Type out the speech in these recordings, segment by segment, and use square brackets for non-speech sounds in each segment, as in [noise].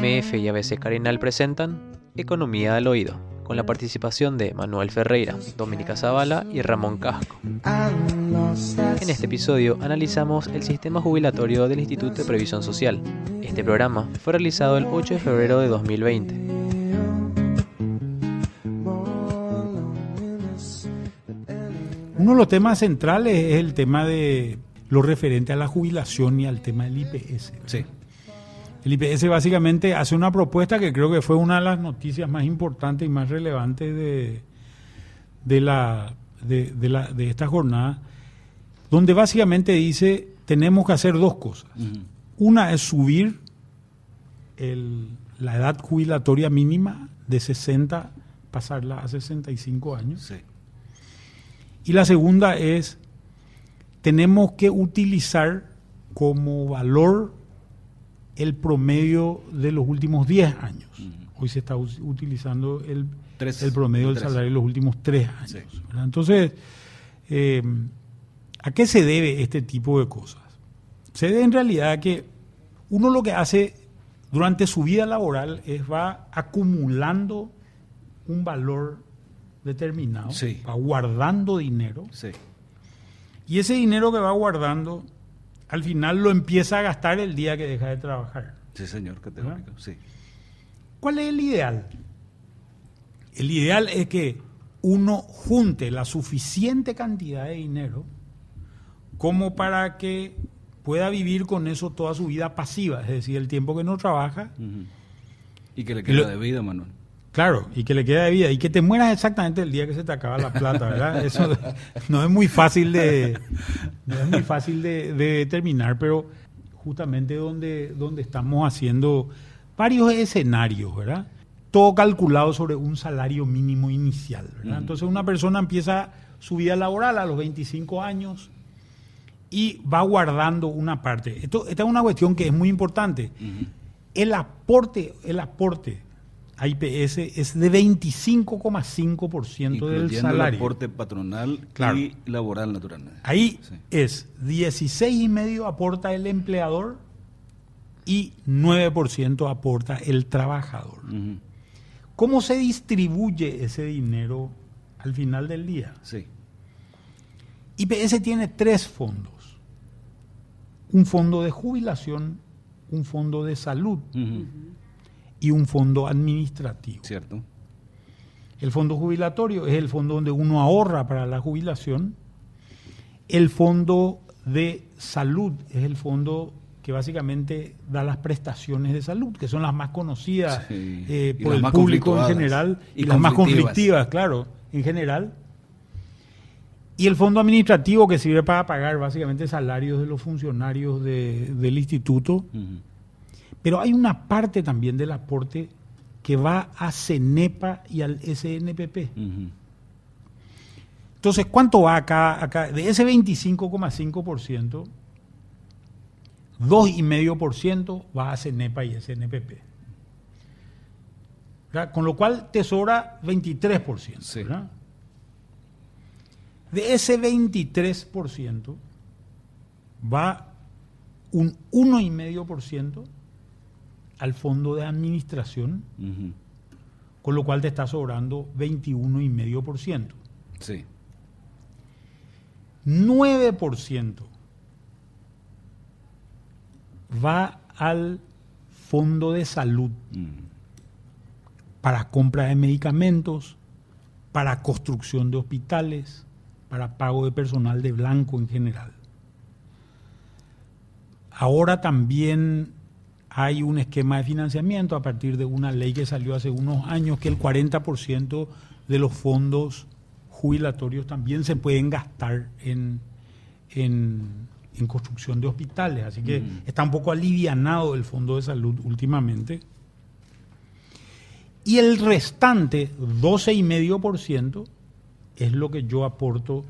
AMF y ABC Carinal presentan Economía del Oído, con la participación de Manuel Ferreira, Dominica Zavala y Ramón Casco. En este episodio analizamos el sistema jubilatorio del Instituto de Previsión Social. Este programa fue realizado el 8 de febrero de 2020. Uno de los temas centrales es el tema de lo referente a la jubilación y al tema del IPS. Sí. El IPS básicamente hace una propuesta que creo que fue una de las noticias más importantes y más relevantes de, de, la, de, de la, de esta jornada, donde básicamente dice tenemos que hacer dos cosas. Una es subir el- la edad jubilatoria mínima de 60, pasarla a 65 años. Sí. Y la segunda es, tenemos que utilizar como valor el promedio de los últimos 10 años. Hoy se está utilizando el, Tres, el promedio del salario de los últimos 3 años. Entonces, eh, ¿a qué se debe este tipo de cosas? Se debe en realidad a que uno lo que hace durante su vida laboral es va acumulando un valor determinado, Sí. va guardando dinero Sí. y ese dinero que va guardando al final lo empieza a gastar el día que deja de trabajar. Sí, señor, categórico. Sí. ¿Cuál es el ideal? El ideal es que uno junte la suficiente cantidad de dinero como para que pueda vivir con eso toda su vida pasiva, es decir, el tiempo que no trabaja. Y que le queda lo- de vida, Manuel. Claro, y que le queda de vida, y que te mueras exactamente el día que se te acaba la plata, ¿verdad? Eso no es muy fácil de, no es muy fácil de, de determinar, pero justamente donde, donde estamos haciendo varios escenarios, ¿verdad? Todo calculado sobre un salario mínimo inicial, ¿verdad? Entonces una persona empieza su vida laboral a los 25 años y va guardando una parte. Esto, esta es una cuestión que es muy importante. El aporte, el aporte a IPS es de 25,5% del Incluyendo el salario. aporte patronal Claro. y laboral, naturalmente. Ahí Sí. es 16,5% aporta el empleador y 9% aporta el trabajador. ¿Cómo se distribuye ese dinero al final del día? Sí. IPS tiene tres fondos. Un fondo de jubilación, un fondo de salud. Y un fondo administrativo. Cierto. El fondo jubilatorio es el fondo donde uno ahorra para la jubilación. El fondo de salud es el fondo que básicamente da las prestaciones de salud, que son las más conocidas Sí. eh, por el público en general y, Y las más conflictivas. claro, en general. Y el fondo administrativo que sirve para pagar básicamente salarios de los funcionarios de- del instituto. Ujú. Pero hay una parte también del aporte que va a CENEPA y al SNPP. Entonces, ¿cuánto va acá? acá? De ese 25,5%, 2,5% va a CENEPA y SNPP. ¿Verdad? Con lo cual te sobra 23%. Sí. ¿verdad? De ese 23% va un 1,5% al fondo de administración, con lo cual te está sobrando 21,5%. Sí. 9% va al fondo de salud Ujú. para compra de medicamentos, para construcción de hospitales, para pago de personal de blanco en general. Ahora también hay un esquema de financiamiento a partir de una ley que salió hace unos años que el 40% de los fondos jubilatorios también se pueden gastar en, en- en construcción de hospitales. Así que Mm. está un poco alivianado el fondo de salud últimamente. Y el restante, 12,5%, es lo que yo aporto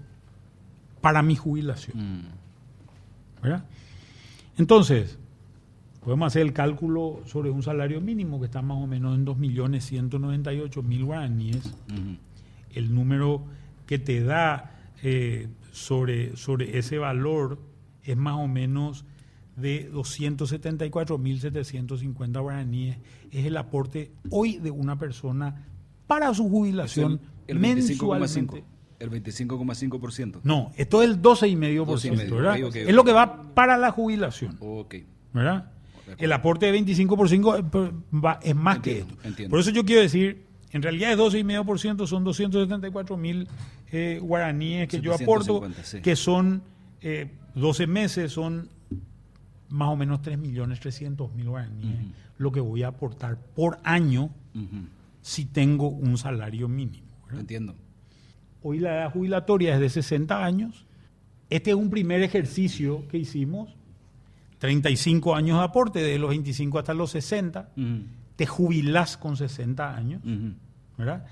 para mi jubilación. Mm. ¿verdad? Entonces, podemos hacer el cálculo sobre un salario mínimo que está más o menos en 2.198.000 guaraníes. El número que te da eh, sobre, sobre ese valor es más o menos de 274.750 guaraníes es el aporte hoy de una persona para su jubilación el, el mensualmente. El 25,5%. No, esto es el 12,5%, ¿verdad? Okay, okay, es lo que va para la jubilación. Okay. ¿Verdad? El aporte de 25% es más entiendo, que esto. Entiendo. Por eso yo quiero decir, en realidad es 12,5%, son 274 mil eh, guaraníes que 750, yo aporto, sí. que son eh, 12 meses, son más o menos 3 millones 300 mil guaraníes, uh -huh. lo que voy a aportar por año uh -huh. si tengo un salario mínimo. ¿verdad? Entiendo. Hoy la edad jubilatoria es de 60 años. Este es un primer ejercicio que hicimos. 35 años de aporte, de los 25 hasta los 60. Uh -huh. Te jubilás con 60 años. Uh -huh. ¿verdad?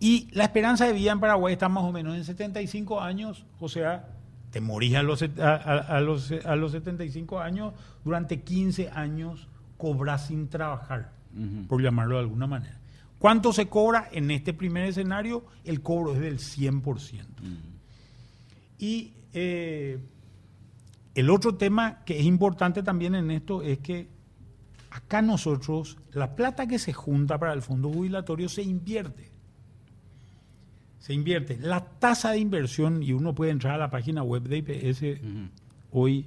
Y la esperanza de vida en Paraguay está más o menos en 75 años, o sea, te morís a los, a, a, a los, a los 75 años, durante 15 años cobras sin trabajar, Uh -huh. por llamarlo de alguna manera. ¿Cuánto se cobra en este primer escenario? El cobro es del 100%. Uh -huh. Y eh, el otro tema que es importante también en esto es que acá nosotros, la plata que se junta para el fondo jubilatorio se invierte. Se invierte. La tasa de inversión, y uno puede entrar a la página web de IPS Uh -huh. hoy,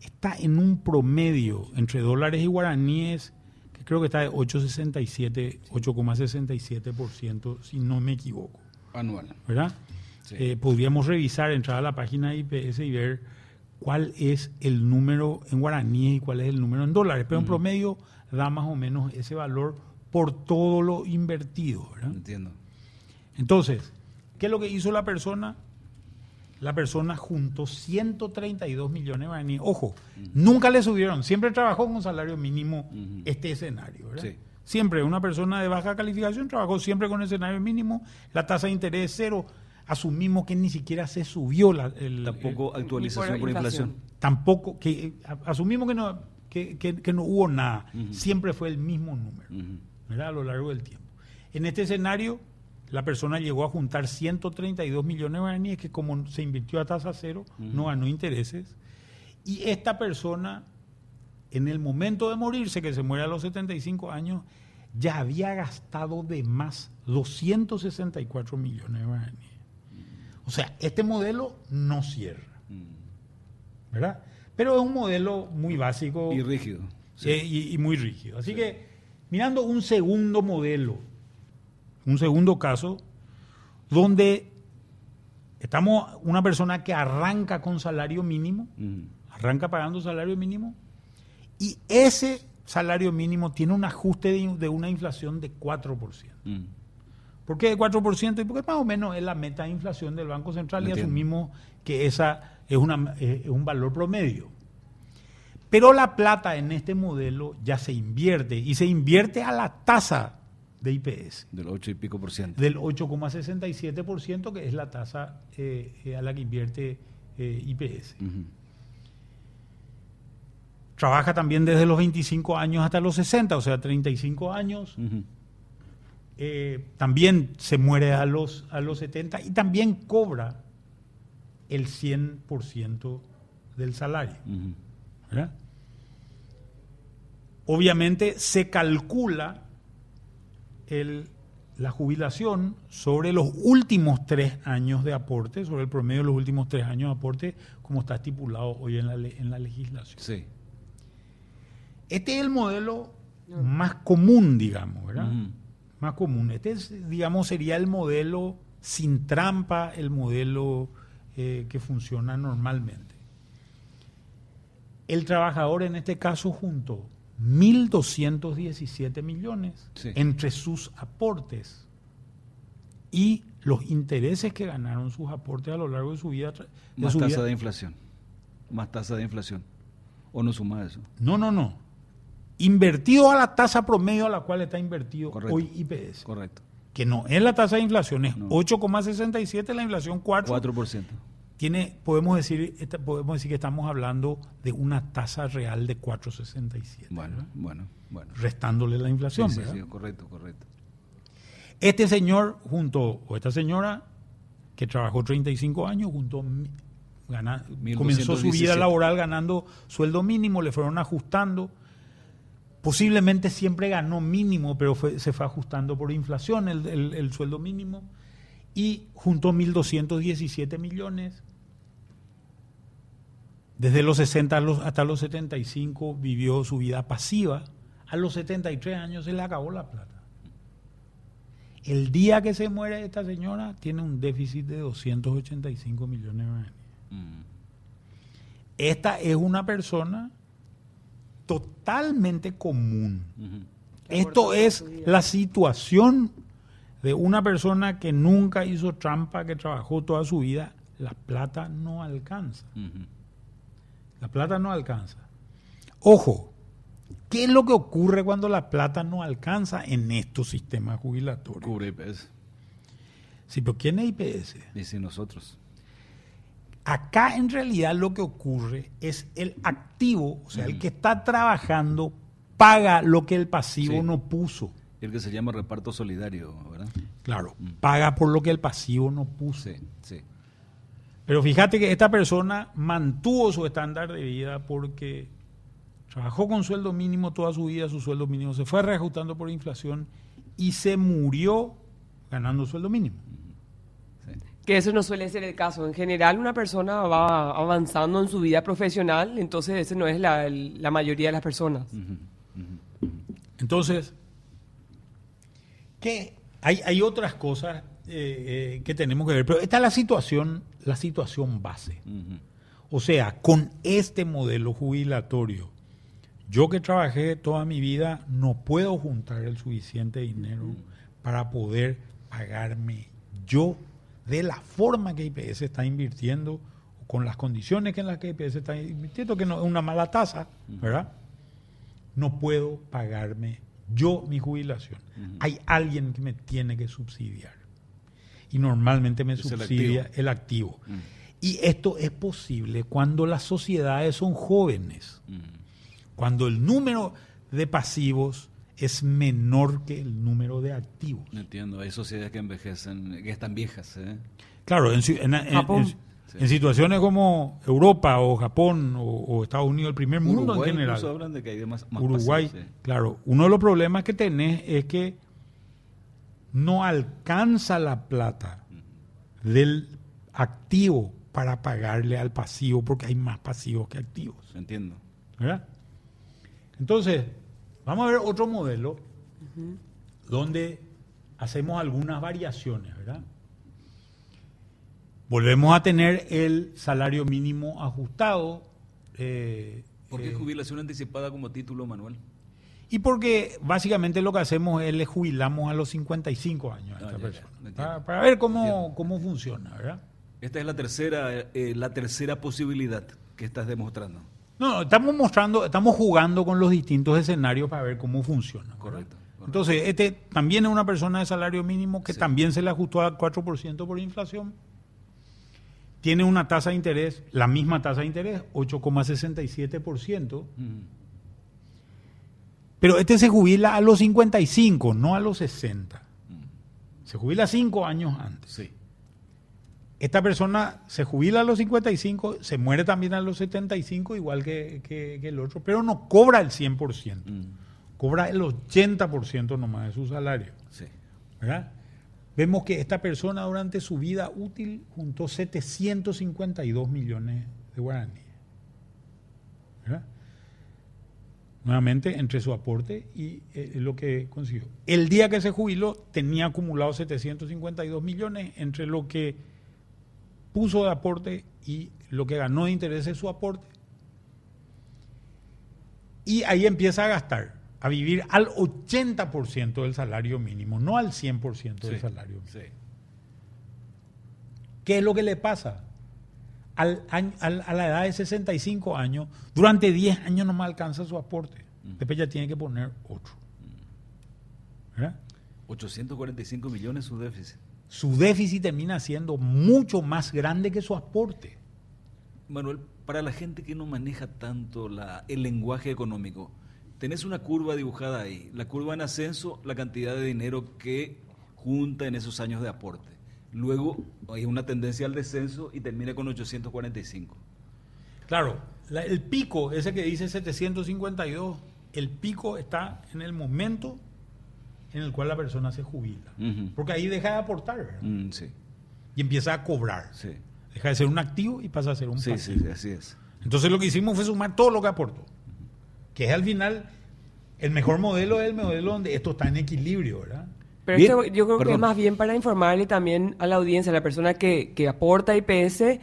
está en un promedio entre dólares y guaraníes que creo que está de 8,67, 8,67%, si no me equivoco. Anual. ¿Verdad? Sí. Eh, podríamos revisar, entrar a la página de IPS y ver cuál es el número en guaraníes y cuál es el número en dólares. Pero en promedio da más o menos ese valor por todo lo invertido. ¿verdad? Entiendo. Entonces, ¿qué es lo que hizo la persona? La persona juntó 132 millones de guaraníes. Ojo, nunca le subieron, siempre trabajó con salario mínimo este escenario. ¿verdad? Sí. Siempre, una persona de baja calificación trabajó siempre con escenario mínimo, la tasa de interés es cero. Asumimos que ni siquiera se subió la, el, Tampoco el- actualización por inflación. tampoco, que asumimos que no, que, que- que no hubo nada, siempre fue el mismo número. ¿verdad? a lo largo del tiempo. En este escenario, la persona llegó a juntar 132 millones de guaraníes que como se invirtió a tasa cero, no ganó intereses. Y esta persona, en el momento de morirse, que se muere a los 75 años, ya había gastado de más 264 millones de guaraníes. O sea, este modelo no cierra. ¿verdad? Pero es un modelo muy básico. Y rígido. Sí. Eh, y, y muy rígido. Así que, mirando un segundo modelo, un segundo caso, donde estamos una persona que arranca con salario mínimo, arranca pagando salario mínimo, y ese salario mínimo tiene un ajuste de, de una inflación de 4%. Mm. ¿Por qué de 4%? Y porque más o menos es la meta de inflación del Banco Central y asumimos que esa es, una, eh, es un valor promedio. Pero la plata en este modelo ya se invierte y se invierte a la tasa de IPS Del 8 y pico por ciento. del 8,67%, que es la tasa eh, eh, a la que invierte eh, IPS. Trabaja también desde los 25 años hasta los 60, o sea, 35 años. Ujú. Eh, también se muere a los, a los 70 y también cobra el 100% del salario. Obviamente se calcula el- la jubilación sobre los últimos tres años de aporte, sobre el promedio de los últimos tres años de aporte, como está estipulado hoy en la, en la legislación. Sí. Este es el modelo más común, digamos, ¿verdad? Más común. Este, es, digamos, sería el modelo sin trampa, el modelo eh, que funciona normalmente. El trabajador en este caso juntó 1.217 millones Sí. entre sus aportes y los intereses que ganaron sus aportes a lo largo de su vida. de Más su tasa vida. de inflación. Más tasa de inflación. ¿O no suma eso? No, no, no. Invertido a la tasa promedio a la cual está invertido Correcto. hoy IPS. Correcto. Que no es la tasa de inflación, es No. 8,67, la inflación 4. 4%. Tiene, podemos, decir, podemos decir que estamos hablando de una tasa real de 4,67. Bueno, ¿verdad? bueno, bueno. Restándole la inflación. sí, sí, correcto, correcto. Este señor junto, o esta señora, que trabajó 35 años, juntó mi- gana- comenzó su vida 1217. laboral ganando sueldo mínimo, le fueron ajustando. Posiblemente siempre ganó mínimo, pero fue- se fue ajustando por inflación el, el- el sueldo mínimo. Y juntó 1.217 millones. Desde los 60 a los- hasta los 75 vivió su vida pasiva. A los 73 años se le acabó la plata. El día que se muere esta señora tiene un déficit de 285 millones de. Mm. Esta es una persona totalmente común. Esto es la situación de una persona que nunca hizo trampa, que trabajó toda su vida. La plata no alcanza. La plata no alcanza. Ojo, ¿qué es lo que ocurre cuando la plata no alcanza en estos sistemas jubilatorios? Cubre IPS. Sí, pero ¿quién es IPS? Y si nosotros. Acá en realidad lo que ocurre es el activo, o sea, el Ujú. que está trabajando paga lo que el pasivo Sí. no puso. El que se llama reparto solidario, ¿verdad? Claro, Mm. paga por lo que el pasivo no puso. Sí, sí. Pero fíjate que esta persona mantuvo su estándar de vida porque trabajó con sueldo mínimo toda su vida, su sueldo mínimo se fue reajustando por inflación y se murió ganando sueldo mínimo. sí. Que eso no suele ser el caso. En general, una persona va avanzando en su vida profesional, entonces ese no es la, el- la mayoría de las personas. Entonces, ¿qué? Hay, hay otras cosas eh, eh, que tenemos que ver, pero esta es la situación, la situación base. O sea, con este modelo jubilatorio, yo que trabajé toda mi vida no puedo juntar el suficiente dinero para poder pagarme yo de la forma que IPS está invirtiendo, con las condiciones que en las que IPS está invirtiendo, que no es una mala tasa, ¿verdad? No puedo pagarme yo mi jubilación. Hay alguien que me tiene que subsidiar. Y normalmente me Es el subsidia activo. el activo. Y esto es posible cuando las sociedades son jóvenes, cuando el número de pasivos es menor que el número de activos. Entiendo, hay sociedades que envejecen, que están viejas, ¿eh? Claro, en, situaciones como Europa o Japón o, o Estados Unidos, el primer mundo Uruguay en general, incluso hablan de que hay de más, más Uruguay, sí. claro, uno de los problemas que tenés es que no alcanza la plata del activo para pagarle al pasivo porque hay más pasivos que activos. Entiendo. ¿verdad? Entonces, vamos a ver otro modelo donde hacemos algunas variaciones, ¿verdad? Volvemos a tener el salario mínimo ajustado. eh, ¿Por qué eh, jubilación anticipada como título, Manuel? y porque básicamente lo que hacemos es le jubilamos a los 55 años a Ah, esta ya, persona. para, para ver cómo, cómo funciona, ¿verdad? Esta es la tercera, eh, la tercera posibilidad que estás demostrando. No, estamos mostrando, estamos jugando con los distintos escenarios para ver cómo funciona. Correcto. correcto. Entonces, este también es una persona de salario mínimo que Sí. también se le ajustó al 4% por inflación. Tiene una tasa de interés, la misma tasa de interés, 8,67%. Ujú. Pero este se jubila a los 55, no a los 60. Se jubila cinco años antes. Sí. Esta persona se jubila a los 55, se muere también a los 75, igual que, que- que el otro, pero no cobra el 100%. Mm. Cobra el 80% nomás de su salario. Sí. ¿verdad? Vemos que esta persona durante su vida útil juntó 752 millones de guaraníes. ¿verdad? Nuevamente, entre su aporte y eh, lo que consiguió. El día que se jubiló tenía acumulado 752 millones entre lo que puso de aporte y lo que ganó de interés de su aporte. Y ahí empieza a gastar, a vivir al 80% del salario mínimo, no al 100% del Sí. salario mínimo. Sí. ¿Qué es lo que le pasa? Al año- al- a la edad de 65 años, durante 10 años no me alcanza su aporte. Después ya tiene que poner otro. ¿Verdad? 845 millones su déficit. Su déficit termina siendo mucho más grande que su aporte. Manuel, para la gente que no maneja tanto la, el lenguaje económico, tenés una curva dibujada ahí, la curva en ascenso, la cantidad de dinero que junta en esos años de aporte. luego hay una tendencia al descenso y termina con 845. Claro, la- el pico, ese que dice 752, el pico está en el momento en el cual la persona se jubila. Ujú. Porque ahí deja de aportar. Mm, sí, y empieza a cobrar. sí. Deja de ser un activo y pasa a ser un Sí, sí, pasivo. sí, así es. Entonces lo que hicimos fue sumar todo lo que aportó. Que es al final el mejor modelo es el modelo donde esto está en equilibrio, ¿verdad? Pero Bien, esto yo creo que perdón. es más bien para informarle también a la audiencia, a la persona que, que aporta IPS, de,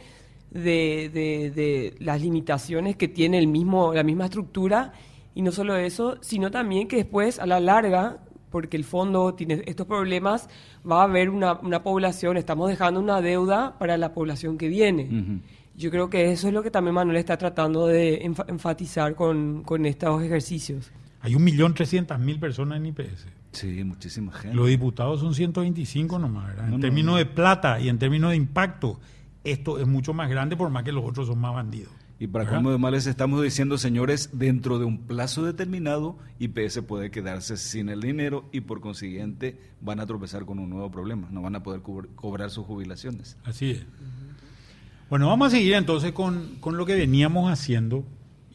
de- de las limitaciones que tiene el mismo, la misma estructura. Y no solo eso, sino también que después, a la larga, porque el fondo tiene estos problemas, va a haber una, una población, estamos dejando una deuda para la población que viene. Yo creo que eso es lo que también Manuel está tratando de enfa- enfatizar con, con estos ejercicios. Hay un millón trescientas mil personas en IPS. Sí, muchísima gente. Los diputados son 125 nomás, ¿verdad? En No, no, términos no. de plata y en términos de impacto, esto es mucho más grande por más que los otros son más bandidos. Y para colmo de males estamos diciendo, señores, dentro de un plazo determinado, IPS puede quedarse sin el dinero y por consiguiente van a tropezar con un nuevo problema. No van a poder cobrar sus jubilaciones. Así es. Bueno, vamos a seguir entonces con, con lo que veníamos haciendo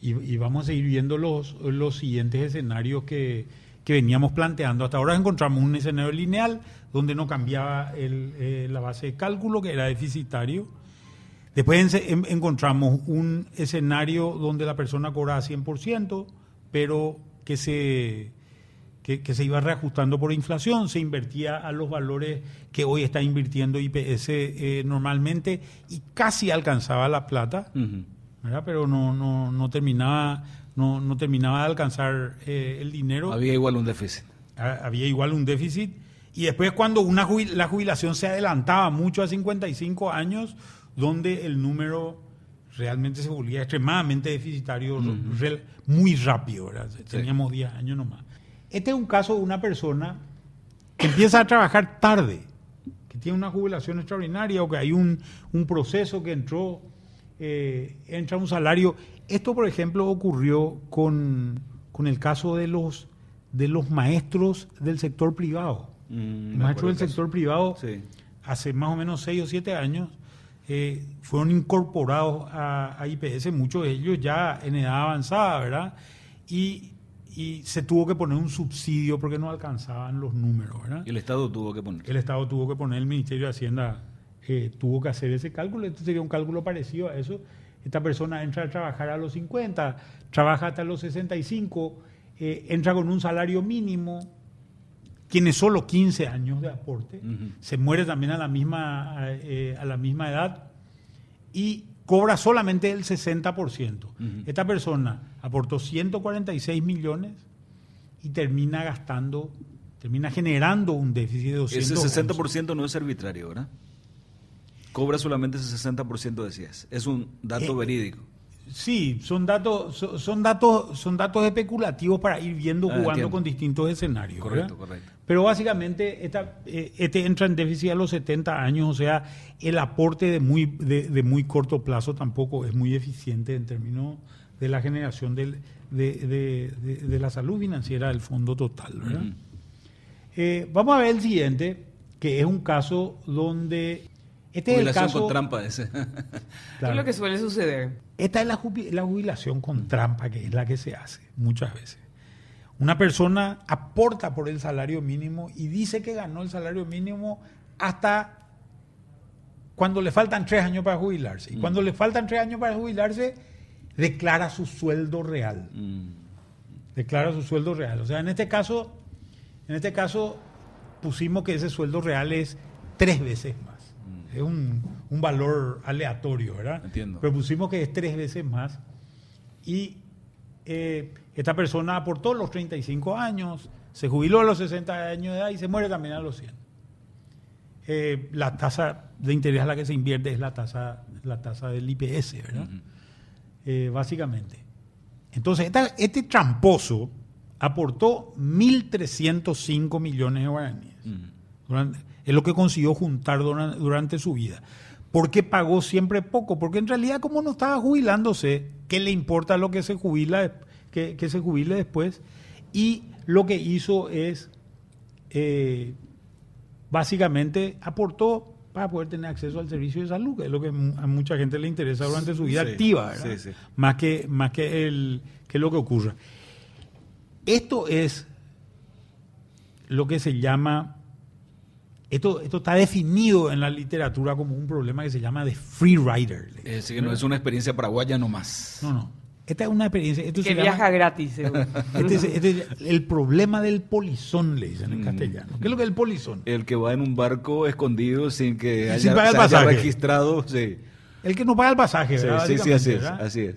y, y vamos a seguir viendo los, los siguientes escenarios que, que veníamos planteando. Hasta ahora encontramos un escenario lineal donde no cambiaba el, eh, la base de cálculo, que era deficitario. Después en- en- encontramos un escenario donde la persona cobraba 100%, pero que se, que, que se iba reajustando por inflación, se invertía a los valores que hoy está invirtiendo IPS eh, normalmente y casi alcanzaba la plata, pero no, no, no, terminaba, no, no terminaba de alcanzar eh, el dinero Había igual un déficit. ha- había igual un déficit. Y después cuando una la jubilación se adelantaba mucho a 55 años, donde el número realmente se volvía extremadamente deficitario, muy rápido, ¿verdad? Teníamos 10 años nomás. Este es un caso de una persona que empieza a trabajar tarde, que tiene una jubilación extraordinaria o que hay un, un proceso que entró, eh, entra un salario. Esto, por ejemplo, ocurrió con, con el caso de los, de los maestros del sector privado. Mm, maestros del sector privado, Sí. hace más o menos 6 o 7 años, eh, fueron incorporados a, a IPS, muchos de ellos ya en edad avanzada, ¿verdad? Y, y se tuvo que poner un subsidio porque no alcanzaban los números, ¿verdad? Y el Estado tuvo que poner. El Estado tuvo que poner, el Ministerio de Hacienda eh, tuvo que hacer ese cálculo, este sería un cálculo parecido a eso. Esta persona entra a trabajar a los 50, trabaja hasta los 65, eh, entra con un salario mínimo, tiene solo 15 años de aporte, se muere también a la misma, eh, a la misma edad y cobra solamente el 60%. Ujú. Esta persona aportó 146 millones y termina gastando, termina generando un déficit de 211. Ese 60% no es arbitrario, ¿verdad? Cobra solamente ese 60%, decías. Es un dato Eh, verídico. Sí, son datos, son, son datos, son datos especulativos para ir viendo, Ah, jugando entiendo. con distintos escenarios. Correcto, ¿verdad? correcto. Pero básicamente esta, eh, este entra en déficit a los 70 años, o sea, el aporte de muy, de, de muy corto plazo tampoco es muy eficiente en términos de la generación del- de, de- de- de la salud financiera del fondo total. ¿verdad? Eh, vamos a ver el siguiente, que es un caso donde... Este es el Jubilación caso... con trampa ese. Claro. [laughs] es lo que suele suceder. Esta es la jubilación con trampa, que es la que se hace muchas veces. Una persona aporta por el salario mínimo y dice que ganó el salario mínimo hasta cuando le faltan tres años para jubilarse. Y cuando le faltan tres años para jubilarse, declara su sueldo real. Mm. Declara su sueldo real. O sea, en este caso, en este caso pusimos que ese sueldo real es tres veces más. Es un, un valor aleatorio, ¿verdad? Entiendo. Pero pusimos que es tres veces más. Y eh, esta persona aportó los 35 años, se jubiló a los 60 años de edad y se muere también a los 100. Eh, la tasa de interés a la que se invierte es la tasa, la tasa del IPS, ¿verdad? Eh, básicamente. Entonces, esta- este tramposo aportó 1.305 millones de guaraníes. Durante- es lo que consiguió juntar duran- durante, su vida. ¿Por qué pagó siempre poco? Porque en realidad, como no estaba jubilándose, ¿qué le importa lo que se jubila, que, que se jubile después? Y lo que hizo es, eh, básicamente, aportó para poder tener acceso al servicio de salud, que es lo que a mucha gente le interesa durante su vida Sí, activa, ¿verdad? sí, sí. Más que, más que, el, que lo que ocurra. Esto es lo que se llama, esto, esto está definido en la literatura como un problema que se llama de free rider. Es decir, que no es una experiencia paraguaya nomás. No, no. Esta es una experiencia. Esto Que se viaja llama- gratis, [laughs] este es, este es el problema del polizón, le dicen en Mm. castellano. ¿Qué es lo que es el polizón? El que va en un barco escondido sin que haya, Sin pagar el haya pasaje. registrado. Sí, El que no paga el pasaje, sí, ¿verdad? sí, sí, así es, así es.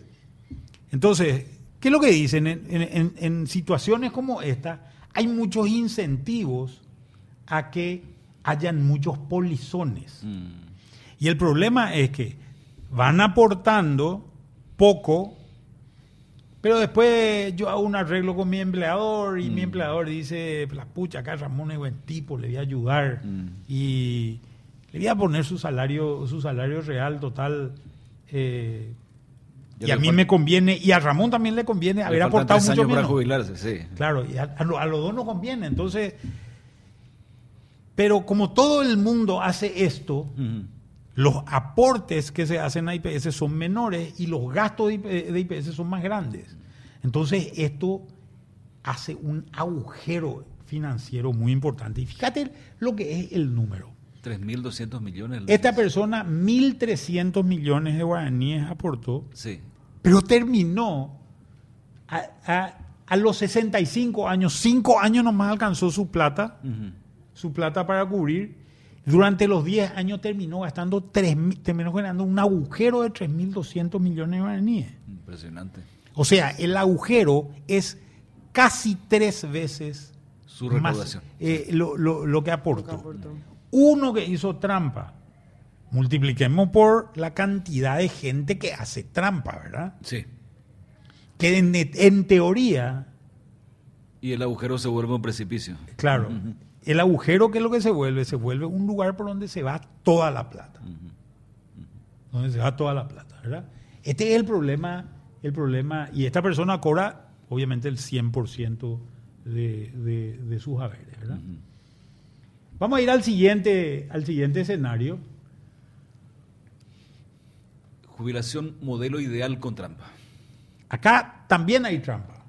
Entonces, ¿qué es lo que dicen? En, en- en- en situaciones como esta, hay muchos incentivos a que hayan muchos polizones. Mm. Y el problema es que van aportando poco, pero después yo hago un arreglo con mi empleador y mi Mm. empleador dice, la pucha, acá Ramón es buen tipo, le voy a ayudar Mm. y le voy a poner su salario, su salario real total. eh, y a mí me conviene, y a Ramón también le conviene Le haber aportado mucho años para menos. jubilarse, sí. Claro, y a, a a los dos nos conviene. Entonces, pero como todo el mundo hace esto, los aportes que se hacen a IPS son menores y los gastos de IP de IPS son más grandes. Entonces, esto hace un agujero financiero muy importante. Y fíjate lo que es el número. 3.200 millones. Esta persona, 1.300 millones de guaraníes aportó, Sí. pero terminó a, a- a los 65 años, 5 años nomás alcanzó su plata, Ujú. Su plata para cubrir. Durante los 10 años terminó gastando 3, terminó generando un agujero de 3.200 millones de guaraníes. Impresionante. O sea, el agujero es casi tres veces Su más recaudación. eh, lo, lo- lo que aportó. aportó. Uno que hizo trampa, multipliquemos por la cantidad de gente que hace trampa, ¿verdad? Sí. Que en, en teoría, Y el agujero se vuelve un precipicio. claro, el agujero que es lo que se vuelve, se vuelve un lugar por donde se va toda la plata. Donde se va toda la plata, ¿verdad? Este es el problema, el problema, y esta persona cobra obviamente el 100% de, de, de sus haberes, ¿verdad? Vamos a ir al siguiente, al siguiente escenario. Jubilación modelo ideal con trampa. Acá también hay trampa.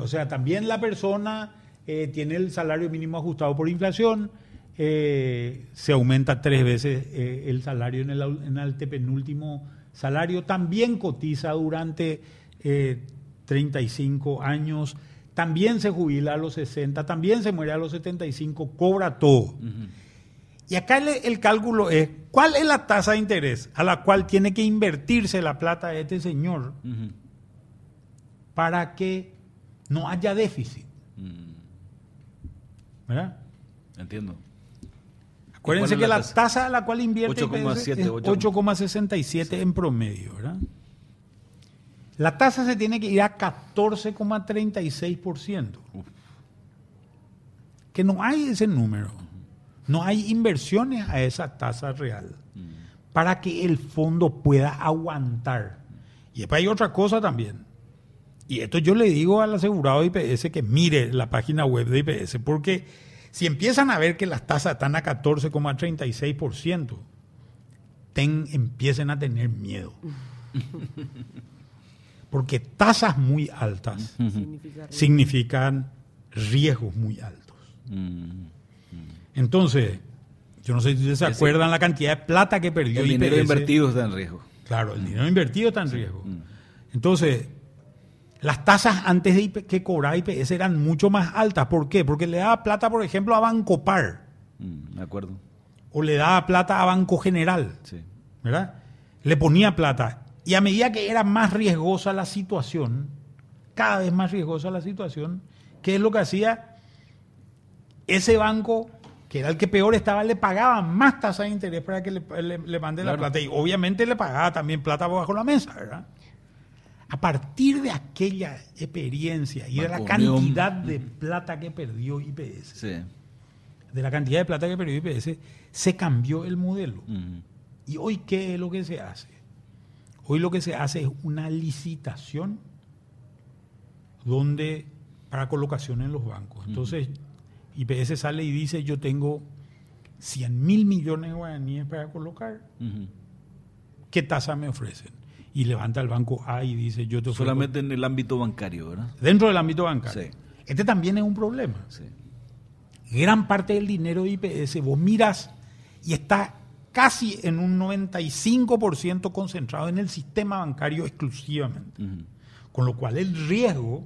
O sea, también la persona eh, tiene el salario mínimo ajustado por inflación, eh, se aumenta tres veces eh, el salario en el, en el antepenúltimo salario, también cotiza durante eh, 35 años, también se jubila a los 60, también se muere a los 75, cobra todo. Y acá el, el cálculo es, ¿cuál es la tasa de interés a la cual tiene que invertirse la plata de este señor para que no haya déficit? ¿Verdad? Entiendo. Acuérdense ¿Cuál que la tasa? tasa a la cual invierte 8,7, IPS es 8,67 en promedio, ¿verdad? La tasa se tiene que ir a 14,36%. Uf. Que no hay ese número. No hay inversiones a esa tasa real para que el fondo pueda aguantar. Y después hay otra cosa también. Y esto yo le digo al asegurado de IPS que mire la página web de IPS, porque si empiezan a ver que las tasas están a 14,36%, ten- empiecen a tener miedo. Porque tasas muy altas significan riesgos muy altos. Entonces, yo no sé si ustedes se acuerdan la cantidad de plata que perdió El dinero IPS. invertido está en riesgo. Claro, el dinero invertido está en riesgo. Mm. Entonces, las tasas antes de IP que cobraba IPS eran mucho más altas. ¿Por qué? Porque le daba plata, por ejemplo, a Bancopar Mm, De acuerdo. o le daba plata a Banco General, Sí. ¿verdad? Le ponía plata. Y a medida que era más riesgosa la situación, cada vez más riesgosa la situación, ¿qué es lo que hacía? Ese banco, que era el que peor estaba, le pagaba más tasa de interés para que le, le- le mande la plata. Y obviamente le pagaba también plata bajo la mesa, ¿verdad? A partir de aquella experiencia y de la cantidad de plata que perdió IPS, Sí. de la cantidad de plata que perdió IPS, se cambió el modelo. ¿Y hoy qué es lo que se hace? Hoy lo que se hace es una licitación donde para colocación en los bancos. Entonces, IPS sale y dice, yo tengo 100 mil millones de guaraníes para colocar. ¿qué tasa me ofrecen? Y levanta el banco A y dice, yo te ofrezco- Solamente en el ámbito bancario, ¿verdad? dentro del ámbito bancario. Sí. Este también es un problema. Sí. Gran parte del dinero de IPS, vos miras y está casi en un 95% concentrado en el sistema bancario exclusivamente. Con lo cual el riesgo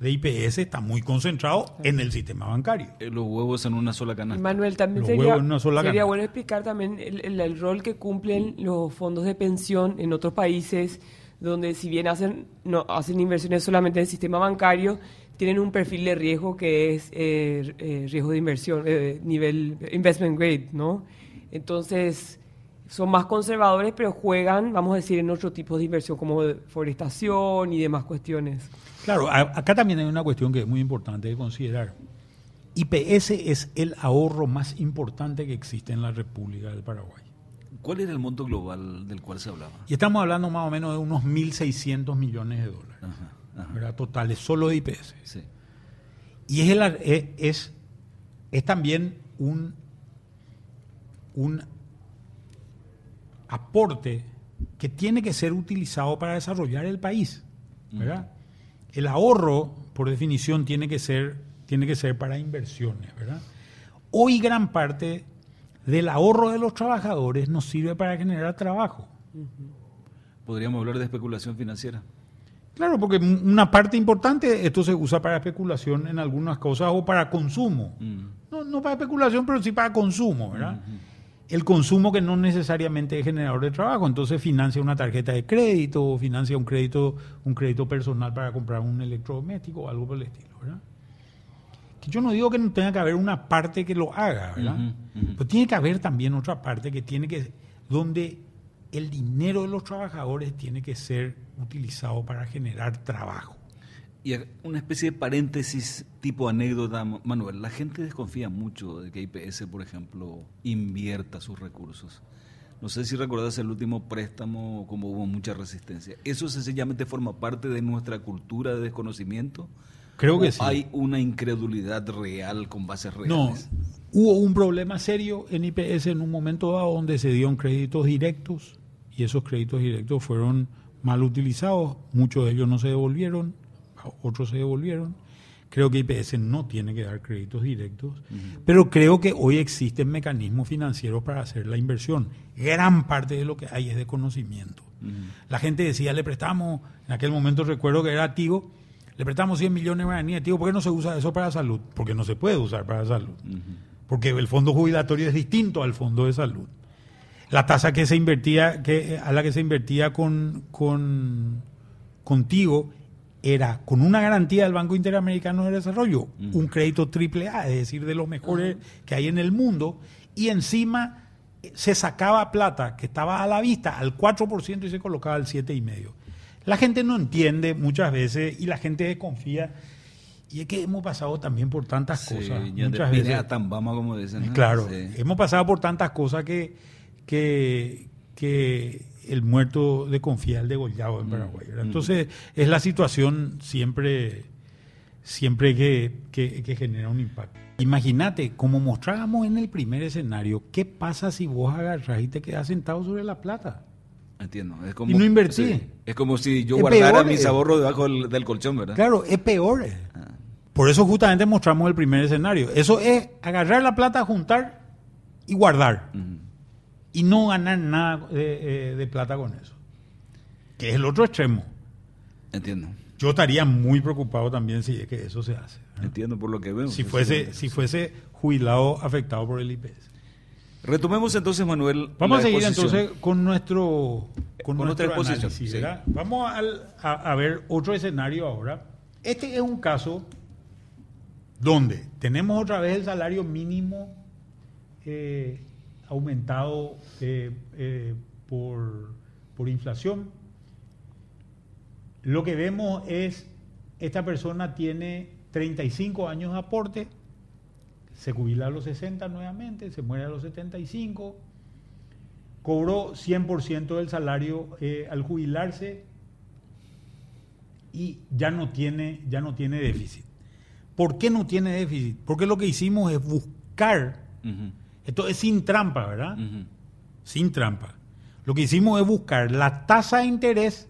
de IPS está muy concentrado en el sistema bancario. Eh, Los huevos en una sola canasta. Manuel, también Los sería, en una sola sería canasta. bueno explicar también el, el- el rol que cumplen los fondos de pensión en otros países, donde si bien hacen, no, hacen inversiones solamente en el sistema bancario, tienen un perfil de riesgo que es eh, eh, riesgo de inversión, eh, nivel investment grade, ¿no? Entonces, son más conservadores, pero juegan, vamos a decir, en otro tipo de inversión, como forestación y demás cuestiones. Claro, a- acá también hay una cuestión que es muy importante de considerar. IPS es el ahorro más importante que existe en la República del Paraguay. ¿Cuál era el monto global del cual se hablaba? Y estamos hablando más o menos de unos 1.600 millones de dólares, Ajá, ajá. ¿verdad? Totales, solo de IPS. Sí. Y es, el es, es, es también un, un aporte que tiene que ser utilizado para desarrollar el país. ¿verdad? El ahorro, por definición, tiene que ser, tiene que ser para inversiones. ¿verdad? Hoy gran parte del ahorro de los trabajadores nos sirve para generar trabajo. Podríamos hablar de especulación financiera. Claro, porque una parte importante esto se usa para especulación en algunas cosas o para consumo. Mm. No, no para especulación, pero sí para consumo, ¿verdad? El consumo que no necesariamente es generador de trabajo, entonces financia una tarjeta de crédito, o financia un crédito, un crédito personal para comprar un electrodoméstico o algo por el estilo, ¿verdad? Que yo no digo que no tenga que haber una parte que lo haga, ¿verdad? Pero tiene que haber también otra parte que tiene que, donde el dinero de los trabajadores tiene que ser utilizado para generar trabajo. Y una especie de paréntesis tipo anécdota, Ma- Manuel. La gente desconfía mucho de que IPS, por ejemplo, invierta sus recursos. No sé si recordás el último préstamo, como hubo mucha resistencia. ¿Eso sencillamente forma parte de nuestra cultura de desconocimiento? Creo que ¿O sí. hay una incredulidad real con bases No, reales? hubo un problema serio en IPS en un momento dado donde se dieron créditos directos y esos créditos directos fueron mal utilizados, muchos de ellos no se devolvieron, otros se devolvieron. Creo que IPS no tiene que dar créditos directos, pero creo que hoy existen mecanismos financieros para hacer la inversión. Gran parte de lo que hay es de conocimiento. La gente decía, le prestamos, en aquel momento recuerdo que era Tigo, le prestamos 100 millones de guaraníes, Tigo, ¿por qué no se usa eso para salud? Porque no se puede usar para salud. Porque el fondo jubilatorio es distinto al fondo de salud. La tasa que se invertía, que, a la que se invertía con, con contigo era con una garantía del Banco Interamericano de Desarrollo, un crédito triple A, es decir, de los mejores que hay en el mundo, y encima eh, se sacaba plata que estaba a la vista al 4% y se colocaba al 7,5%. La gente no entiende muchas veces y la gente desconfía. Y es que hemos pasado también por tantas Sí, cosas. muchas veces. a Tambama, como dicen. ¿no? Claro, Sí. hemos pasado por tantas cosas que, que, que el muerto desconfía el degollado en Paraguay. ¿verdad? Entonces, es la situación siempre, siempre que, que- que genera un impacto. Imagínate, como mostrábamos en el primer escenario, ¿qué pasa si vos agarrás y te quedas sentado sobre la plata? Entiendo. Es como, Y no invertí. sí, es como si yo Es guardara peor, mis eh. ahorros debajo del, del colchón, ¿verdad? Claro, es peor. Ah. Por eso justamente mostramos el primer escenario. Eso es agarrar la plata, juntar y guardar. Y no ganar nada de, eh, de plata con eso. Que es el otro extremo. Entiendo. Yo estaría muy preocupado también si es que eso se hace. Entiendo por lo que veo. Si fuese, sí. si fuese jubilado afectado por el IPS. Retomemos entonces, Manuel. Vamos a seguir exposición. entonces con nuestro, con Con nuestro nuestra exposición, análisis. Vamos al- a, a ver otro escenario ahora. Este es un caso donde tenemos otra vez el salario mínimo eh, aumentado eh, eh, por, por inflación. Lo que vemos es, esta persona tiene 35 años de aporte, se jubila a los 60 nuevamente, se muere a los 75, cobró 100% del salario eh, al jubilarse y ya no, tiene, ya no tiene déficit. ¿Por qué no tiene déficit? Porque lo que hicimos es buscar. Esto es sin trampa, ¿verdad? Sin trampa. Lo que hicimos es buscar la tasa de interés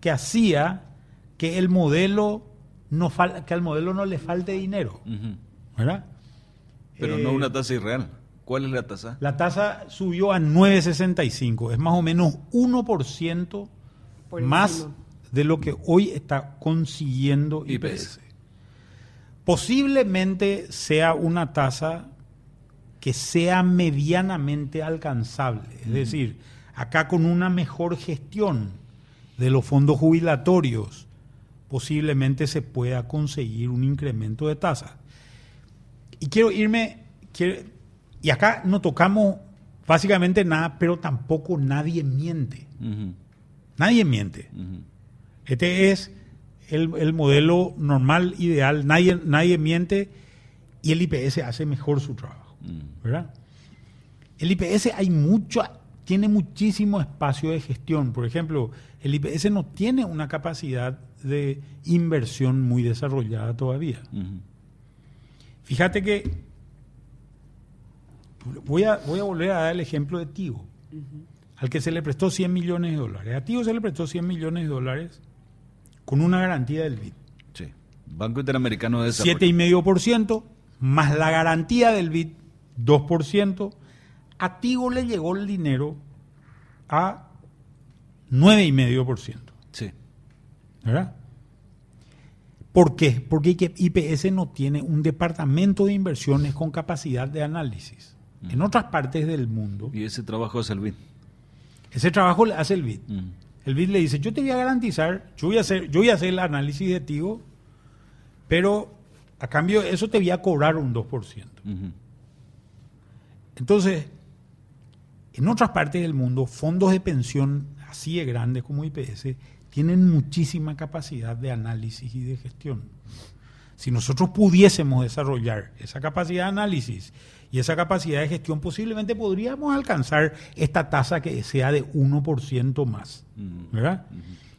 que hacía que el modelo no fal- que al modelo no le falte dinero. ¿verdad? Pero Eh, no una tasa irreal. ¿Cuál es la tasa? La tasa subió a 9.65, es más o menos 1% Por más encima. de lo que hoy está consiguiendo IPS. IPS. Posiblemente sea una tasa que sea medianamente alcanzable, es decir, acá con una mejor gestión de los fondos jubilatorios, posiblemente se pueda conseguir un incremento de tasa. Y quiero irme, quiero- y acá no tocamos básicamente nada, pero tampoco nadie miente. Nadie miente. Este es el, el modelo normal, ideal. Nadie, nadie miente y el IPS hace mejor su trabajo. Mm. ¿verdad? El IPS hay mucho, tiene muchísimo espacio de gestión. Por ejemplo, el IPS no tiene una capacidad de inversión muy desarrollada todavía. Fíjate que voy a, voy a volver a dar el ejemplo de Tigo, al que se le prestó 100 millones de dólares. A Tigo se le prestó 100 millones de dólares con una garantía del BID. Sí. Banco Interamericano de Desarrollo. 7,5% más la garantía del BID 2%. A Tigo le llegó el dinero a 9,5%. Sí. ¿Verdad? ¿Por qué? Porque IPS no tiene un departamento de inversiones con capacidad de análisis. En otras partes del mundo, Y ese trabajo es el BID. ese trabajo le hace el BID. Ujú. El BID le dice, yo te voy a garantizar, yo voy a hacer, yo voy a hacer el análisis de Tigo, pero a cambio de eso te voy a cobrar un 2%. Ujú. Entonces, en otras partes del mundo, fondos de pensión así de grandes como IPS tienen muchísima capacidad de análisis y de gestión. Si nosotros pudiésemos desarrollar esa capacidad de análisis y esa capacidad de gestión, posiblemente podríamos alcanzar esta tasa que sea de 1% más. ¿verdad?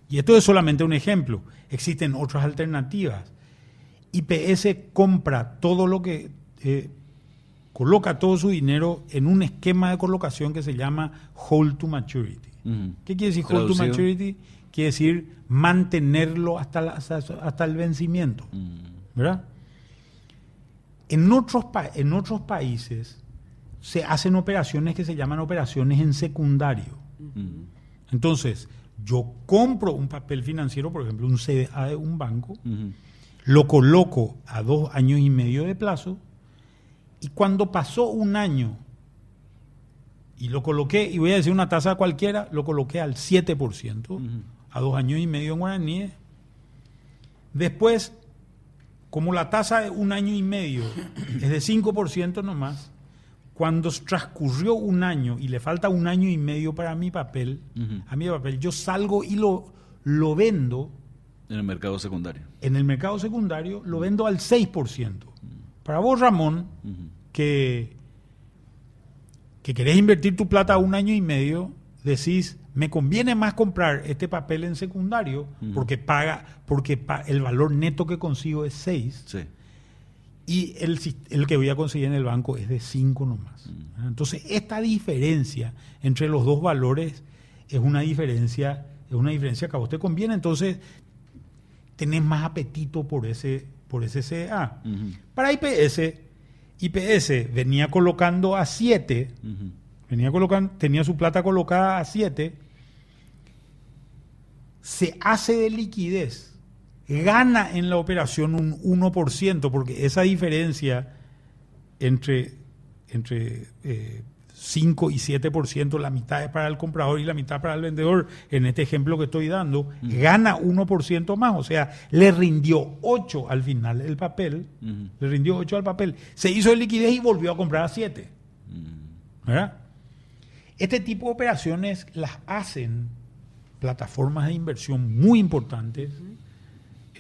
Y esto es solamente un ejemplo. Existen otras alternativas. IPS compra todo lo que eh, coloca todo su dinero en un esquema de colocación que se llama hold to maturity. ¿Qué quiere decir hold to maturity? Quiere decir mantenerlo hasta, la- hasta, hasta el vencimiento. ¿verdad? En otros, pa- en otros países se hacen operaciones que se llaman operaciones en secundario. Entonces, yo compro un papel financiero, por ejemplo, un CDA de un banco, lo coloco a dos años y medio de plazo, y cuando pasó un año y lo coloqué, y voy a decir una tasa cualquiera, lo coloqué al 7%, Ujú. a dos años y medio en guaraníes. Después, como la tasa de un año y medio es de 5% nomás, cuando transcurrió un año y le falta un año y medio para mi papel, a mi papel, yo salgo y lo, lo vendo En el mercado secundario. en el mercado secundario, lo vendo al 6%. Para vos, Ramón, que, que querés invertir tu plata un año y medio, decís, me conviene más comprar este papel en secundario porque paga, porque pa- el valor neto que consigo es 6 Sí. y el, el que voy a conseguir en el banco es de 5 nomás. Mm. Entonces, esta diferencia entre los dos valores es una diferencia, es una diferencia que a vos te conviene, entonces tenés más apetito por ese, por ese CA. Ujú. Para IPS, IPS venía colocando a 7, Ujú. venía colocando, tenía su plata colocada a 7, se hace de liquidez, gana en la operación un 1%, porque esa diferencia entre, entre eh, 5 y 7%, la mitad es para el comprador y la mitad para el vendedor, en este ejemplo que estoy dando, gana 1% más, o sea, le rindió 8 al final el papel, le rindió 8 al papel, se hizo de liquidez y volvió a comprar a 7. Mm. ¿verdad? Este tipo de operaciones las hacen plataformas de inversión muy importantes.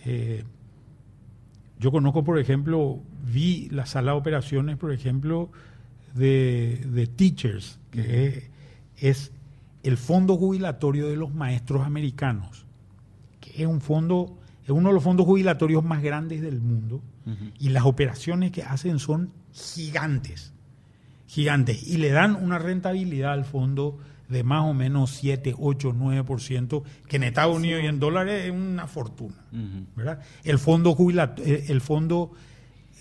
Eh, yo conozco, por ejemplo, vi la sala de operaciones, por ejemplo, de, de Teachers, que es, el fondo jubilatorio de los maestros americanos, que es un fondo, es uno de los fondos jubilatorios más grandes del mundo, y las operaciones que hacen son gigantes gigantes y le dan una rentabilidad al fondo de más o menos 7, 8, 9%, que en Estados Unidos y en dólares es una fortuna. ¿verdad? El fondo jubilato, eh, el fondo,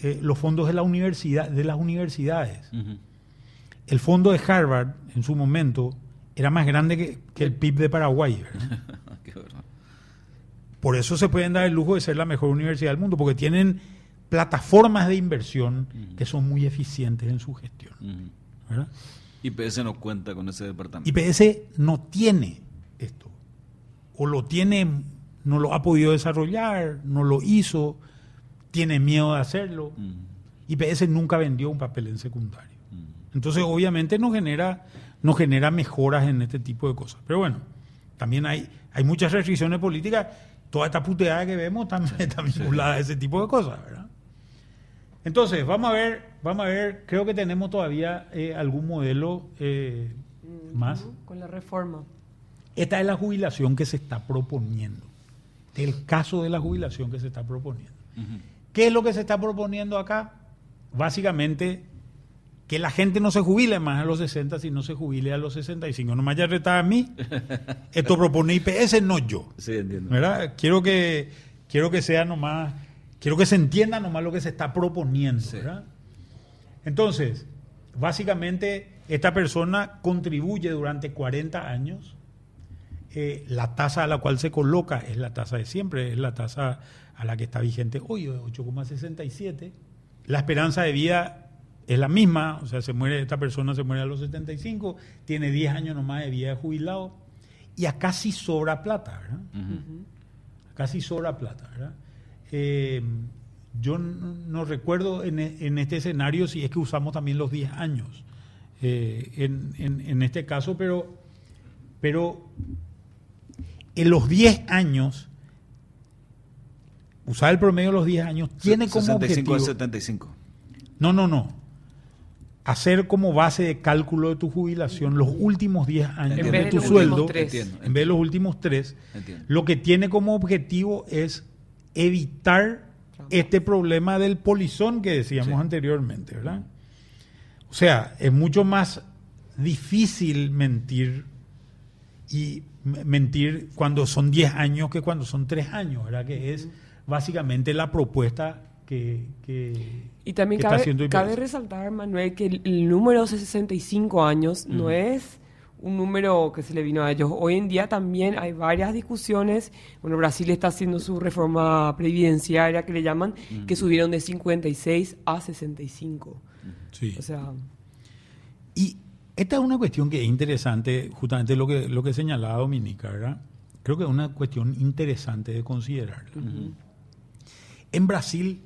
eh, los fondos de la universidad, de las universidades. El fondo de Harvard en su momento era más grande que, que el PIB de Paraguay. [laughs] Por eso se pueden dar el lujo de ser la mejor universidad del mundo, porque tienen plataformas de inversión que son muy eficientes en su gestión. ¿verdad? IPS no cuenta con ese departamento. IPS no tiene esto. O lo tiene, no lo ha podido desarrollar, no lo hizo, tiene miedo de hacerlo. IPS nunca vendió un papel en secundario. Entonces, obviamente, no genera, no genera mejoras en este tipo de cosas. Pero bueno, también hay, hay muchas restricciones políticas. Toda esta puteada que vemos también [laughs] está vinculada a ese tipo de cosas, ¿verdad? Entonces, vamos a ver, vamos a ver, creo que tenemos todavía eh, algún modelo eh, más. Con la reforma. Esta es la jubilación que se está proponiendo. El caso de la jubilación que se está proponiendo. ¿Qué es lo que se está proponiendo acá? Básicamente, que la gente no se jubile más a los 60, sino se jubile a los 65. No me haya retado a mí. [laughs] Esto propone IPS, no yo. Sí, entiendo. ¿Verdad? Quiero que, quiero que sea nomás Quiero que se entienda nomás lo que se está proponiendo. ¿verdad? Entonces, básicamente, esta persona contribuye durante 40 años. Eh, la tasa a la cual se coloca es la tasa de siempre, es la tasa a la que está vigente hoy, 8,67. La esperanza de vida es la misma, o sea, se muere, esta persona se muere a los 75, tiene 10 años nomás de vida de jubilado, y acá sí sobra plata, ¿verdad? Acá sí sobra plata, ¿verdad? Eh, yo no, recuerdo en, este escenario si es que usamos también los 10 años eh, en, este caso, pero, pero en los 10 años, usar el promedio de los 10 años tiene como 65 objetivo... 75. No, no, no. Hacer como base de cálculo de tu jubilación los últimos 10 años de tu sueldo, en vez de los últimos 3, lo que tiene como objetivo es evitar este problema del polizón que decíamos anteriormente, ¿verdad? O sea, es mucho más difícil mentir y mentir cuando son 10 años que cuando son 3 años, ¿verdad? Que es básicamente la propuesta que, que y también cabe, cabe, resaltar, Manuel, que el, número de 65 años no es un número que se le vino a ellos. Hoy en día también hay varias discusiones. Bueno, Brasil está haciendo su reforma previdenciaria, que le llaman, que subieron de 56 a 65. Sí. O sea... Y esta es una cuestión que es interesante, justamente lo que, lo que señalaba Dominica, ¿verdad? Creo que es una cuestión interesante de considerar. En Brasil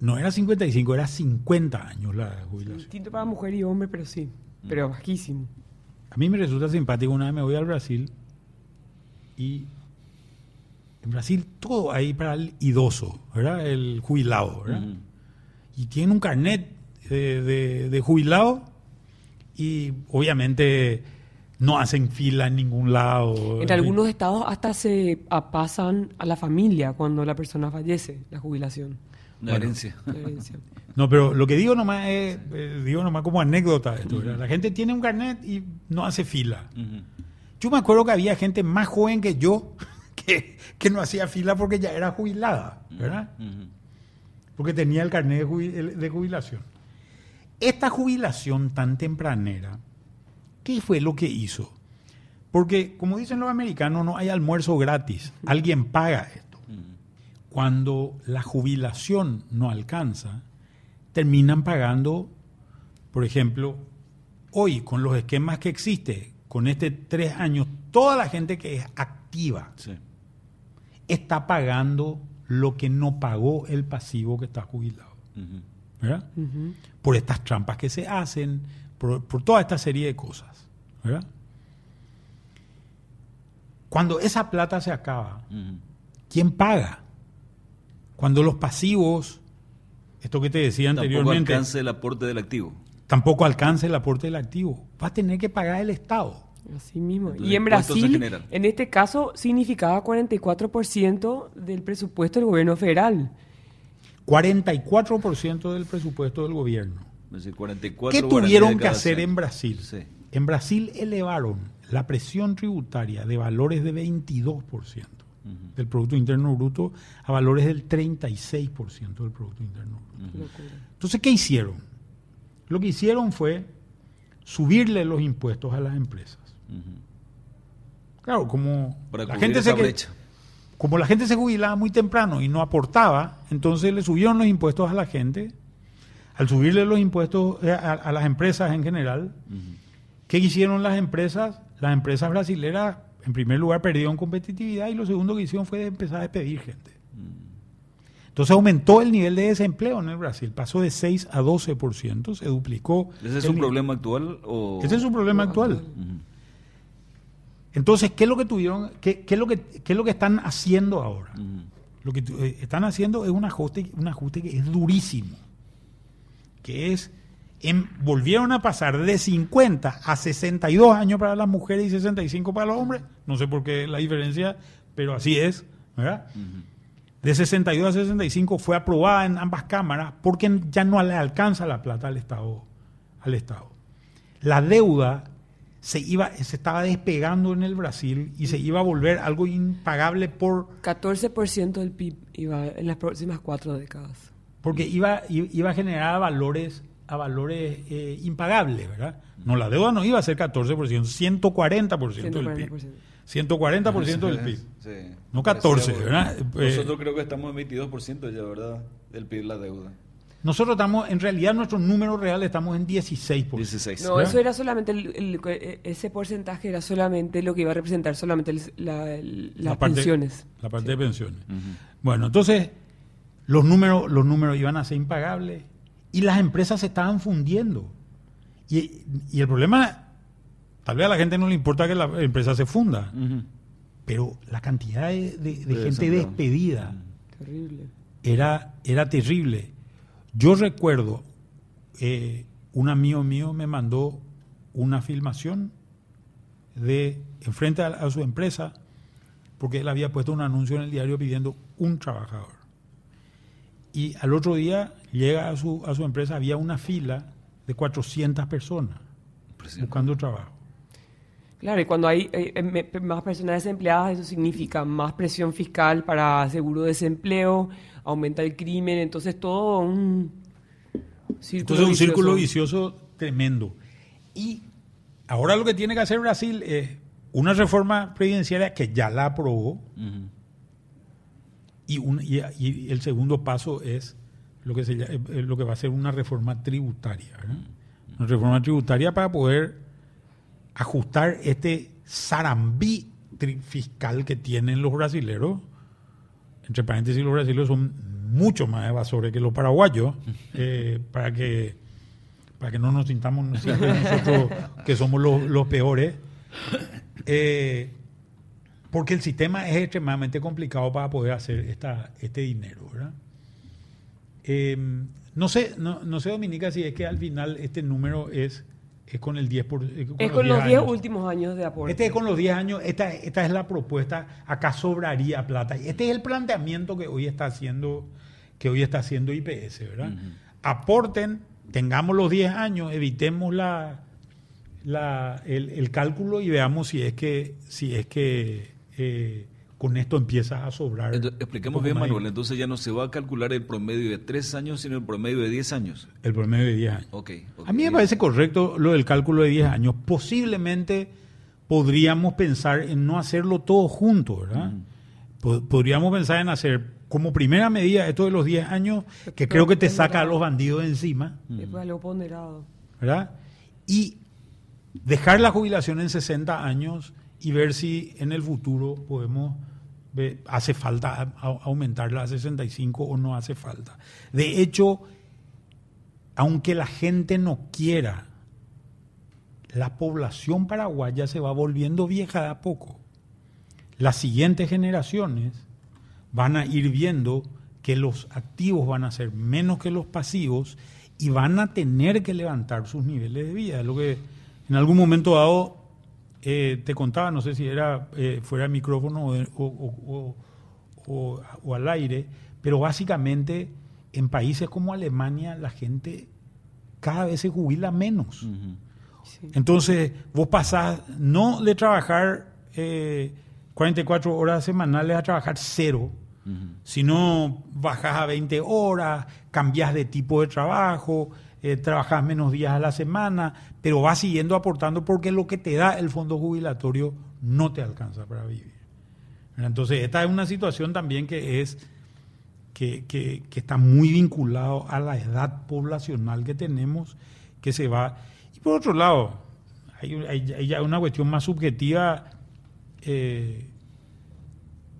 no era 55, era 50 años la jubilación. Distinto para mujer y hombre, pero sí pero bajísimo. A mí me resulta simpático, una vez me voy al Brasil y en Brasil todo ahí para el idoso, ¿verdad? El jubilado, ¿verdad? Y tiene un carnet de, jubilado y obviamente no hacen fila en ningún lado. En algunos estados hasta se pasan a la familia cuando la persona fallece, la jubilación. La herencia. [laughs] No, pero lo que digo nomás es, eh, digo nomás como anécdota esto, La gente tiene un carnet y no hace fila. Yo me acuerdo que había gente más joven que yo [laughs] que, que no hacía fila porque ya era jubilada, ¿verdad? Porque tenía el carnet de jubilación. Esta jubilación tan tempranera, ¿qué fue lo que hizo? Porque, como dicen los americanos, no hay almuerzo gratis. Alguien paga esto cuando la jubilación no alcanza, terminan pagando, por ejemplo, hoy con los esquemas que existen, con este tres años, toda la gente que es activa está pagando lo que no pagó el pasivo que está jubilado. ¿Verdad? Por estas trampas que se hacen, por, toda esta serie de cosas. ¿Verdad? Cuando esa plata se acaba, ¿quién paga? Cuando los pasivos, esto que te decía anteriormente... Tampoco alcance el aporte del activo. Tampoco alcance el aporte del activo. Va a tener que pagar el Estado. Así mismo. y en Brasil, en este caso, significaba 44% del presupuesto del gobierno federal. 44% del presupuesto del gobierno. Es decir, 44 ¿Qué tuvieron de que hacer 100. en Brasil? Sí. En Brasil elevaron la presión tributaria de valores de 22% del Producto Interno Bruto a valores del 36% del Producto Interno Bruto. Entonces, ¿qué hicieron? Lo que hicieron fue subirle los impuestos a las empresas. Claro, como Para la gente se que- como la gente se jubilaba muy temprano y no aportaba, entonces le subieron los impuestos a la gente. Al subirle los impuestos eh, a, a las empresas en general, ¿qué hicieron las empresas? Las empresas brasileras, en primer lugar, perdieron competitividad y lo segundo que hicieron fue empezar a despedir gente. Entonces aumentó el nivel de desempleo en el Brasil, pasó de 6 a 12%, se duplicó. ¿Ese es un problema actual o...? Ese es un problema actual. Entonces, ¿qué es lo que tuvieron, qué, qué es lo que, qué es lo que están haciendo ahora? Lo que eh, están haciendo es un ajuste, un ajuste que es durísimo. Que es, volvieron a pasar de 50 a 62 años para las mujeres y 65 para los hombres. No sé por qué la diferencia, pero así es, ¿verdad? De 62 a 65 fue aprobada en ambas cámaras porque ya no le alcanza la plata al Estado. Al Estado. La deuda se, iba, se estaba despegando en el Brasil y se iba a volver algo impagable por 14% del PIB iba en las próximas cuatro décadas. porque iba, iba a generar valores, a valores eh, impagables, ¿verdad? No, la deuda no iba a ser 14%, 140% del PIB. 140%. 140% del PIB. Sí. No 14, Parece ¿verdad? Eh, Nosotros creo que estamos en 22% ya, ¿verdad? Del PIB la deuda. Nosotros estamos, en realidad nuestro número real estamos en 16%. 16. No, ¿verdad? eso era solamente, el- el- eh, ese porcentaje era solamente lo que iba a representar solamente el- la- el- las La parte- pensiones. La parte de pensiones. Bueno, entonces los números, los números iban a ser impagables y las empresas se estaban fundiendo. Y, y el problema, tal vez a la gente no le importa que la empresa se funda, pero la cantidad de, de- de De gente desempleo. despedida Terrible. era, era terrible. Yo recuerdo, eh, un amigo mío me mandó una filmación de enfrente a, a su empresa, porque él había puesto un anuncio en el diario pidiendo un trabajador. Y al otro día llega a su, a su empresa, había una fila de 400 personas buscando trabajo. Claro, y cuando hay eh, eh, más personas desempleadas, eso significa más presión fiscal para seguro de desempleo, aumenta el crimen, entonces todo un círculo Entonces un círculo vicioso. vicioso tremendo. Y ahora lo que tiene que hacer Brasil es una reforma previdenciaria que ya la aprobó. Y, un- y- y el segundo paso es lo que, se, lla- eh, lo que va a ser una reforma tributaria. ¿verdad? Una reforma tributaria para poder ajustar este zarambí fiscal que tienen los brasileros. Entre paréntesis, los brasileños son mucho más evasores que los paraguayos, eh, [laughs] para que para que no nos sintamos nosotros que somos los, los peores. Eh, porque el sistema es extremadamente complicado para poder hacer esta, este dinero, ¿verdad? Eh, no sé, no, no sé, Dominica, si es que al final este número es, es con el 10%. Por, eh, Es con los 10 años. últimos años de aporte. Este es con los 10 años, esta, esta es la propuesta, acá sobraría plata. Y Este es el planteamiento que hoy está haciendo, que hoy está haciendo IPS, ¿verdad? Aporten, tengamos los 10 años, evitemos la, la, el, el cálculo y veamos si es que, si es que eh, con esto empieza a sobrar. Entonces, expliquemos bien, Manuel. Entonces ya no se va a calcular el promedio de 3 años, sino el promedio de 10 años. El promedio de 10 años. Ok. ok. A mí me parece correcto lo del cálculo de 10 años. Posiblemente podríamos pensar en no hacerlo todo junto, ¿verdad? Po- Podríamos pensar en hacer como primera medida esto de los 10 años, que creo que te saca a los bandidos de encima, Después algo ponderado. ¿verdad? Y dejar la jubilación en 60 años y ver si en el futuro podemos, hace falta aumentarla a 65 o no hace falta. De hecho, aunque la gente no quiera, la población paraguaya se va volviendo vieja de a poco. Las siguientes generaciones van a ir viendo que los activos van a ser menos que los pasivos y van a tener que levantar sus niveles de vida. Lo que en algún momento dado eh, te contaba, no sé si era eh, fuera de micrófono o, de- o- o- o- o- o al aire, pero básicamente en países como Alemania la gente cada vez se jubila menos. Sí. Entonces, vos pasás no de trabajar eh, 44 horas semanales a trabajar cero, sino bajás a 20 horas, cambias de tipo de trabajo, eh, trabajas menos días a la semana, pero vas siguiendo aportando porque lo que te da el fondo jubilatorio no te alcanza para vivir. Entonces, esta es una situación también que es que, que- está muy vinculado a la edad poblacional que tenemos, que se va. Y por otro lado, hay, hay- una cuestión más subjetiva. eh,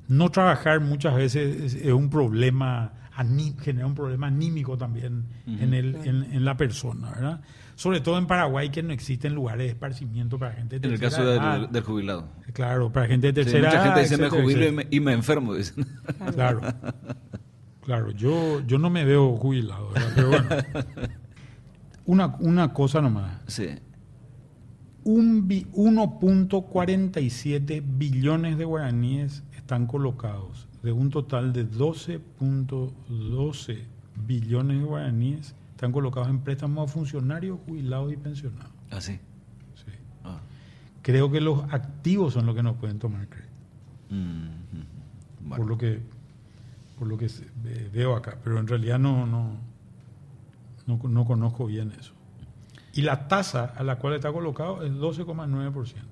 no trabajar muchas veces es, un problema, genera un problema anímico también en, el, en, en la persona, ¿verdad? Sobre todo en Paraguay, que no existen lugares de esparcimiento para gente de En el tercera caso del, edad. del jubilado. Claro, para gente de Sí, tercera mucha gente dice me jubilo y me, y me enfermo. dicen. Claro, claro, yo, yo no me veo jubilado, ¿verdad? pero bueno. Una, una cosa nomás, Sí. un bi- 1.47 billones de guaraníes están colocados, de un total de 12.12 billones de guaraníes están colocados en préstamos a funcionarios, jubilados y pensionados. Así. Sí. Ah. Creo que los activos son los que no pueden tomar crédito. Mm, mm. Bueno. por lo que por lo que veo acá, pero en realidad no no, no no conozco bien eso. Y la tasa a la cual está colocado es 12,9%.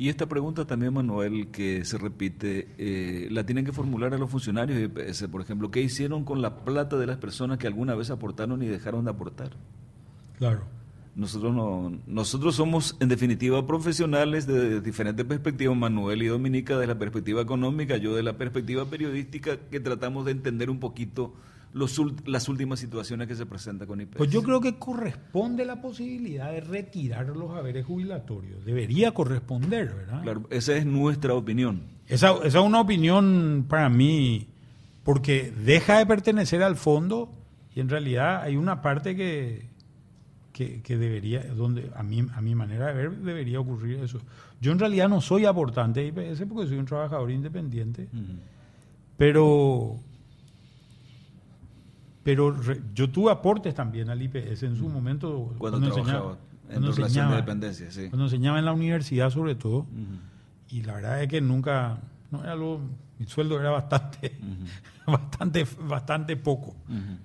Y esta pregunta también, Manuel, que se repite, eh, la tienen que formular a los funcionarios de IPS, por ejemplo. ¿Qué hicieron con la plata de las personas que alguna vez aportaron y dejaron de aportar? Claro. Nosotros no, nosotros somos en definitiva profesionales de diferentes perspectivas, Manuel y Dominica de la perspectiva económica, yo de la perspectiva periodística, que tratamos de entender un poquito los, las últimas situaciones que se presentan con IPS. Pues yo creo que corresponde la posibilidad de retirar los haberes jubilatorios. Debería corresponder, ¿verdad? Claro, esa es nuestra opinión. Esa, esa es una opinión para mí, porque deja de pertenecer al fondo y en realidad hay una parte que, que, que debería, donde a mí, a mi manera de ver, debería ocurrir eso. Yo en realidad no soy aportante de IPS porque soy un trabajador independiente, Ujú. pero, pero re- yo tuve aportes también al IPS en su momento. Cuando enseñaba- trabajaba en cuando relación de enseñaba- dependencia, sí. Cuando enseñaba en la universidad sobre todo. Y la verdad es que nunca, no era algo, mi sueldo era bastante, [laughs] bastante, bastante poco.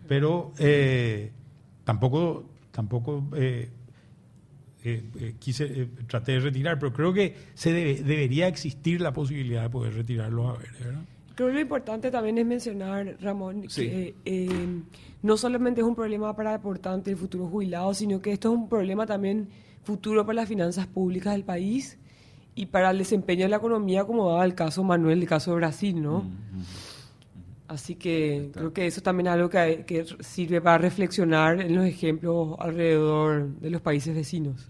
Pero eh, tampoco, tampoco eh, eh, eh, quise, eh, traté de retirar, pero creo que se debe- debería existir la posibilidad de poder retirar los haberes, ¿verdad? Creo que lo importante también es mencionar, Ramón, Sí. que eh, no solamente es un problema para aportantes y futuros jubilados, sino que esto es un problema también futuro para las finanzas públicas del país y para el desempeño de la economía, como daba el caso Manuel, el caso de Brasil, ¿no? Así que creo que eso también es algo que, hay- que sirve para reflexionar en los ejemplos alrededor de los países vecinos.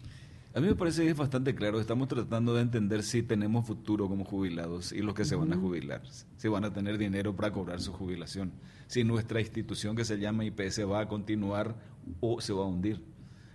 A mí me parece que es bastante claro. Estamos tratando de entender si tenemos futuro como jubilados y los que se van a jubilar. Si van a tener dinero para cobrar su jubilación. Si nuestra institución que se llama IPS va a continuar o se va a hundir.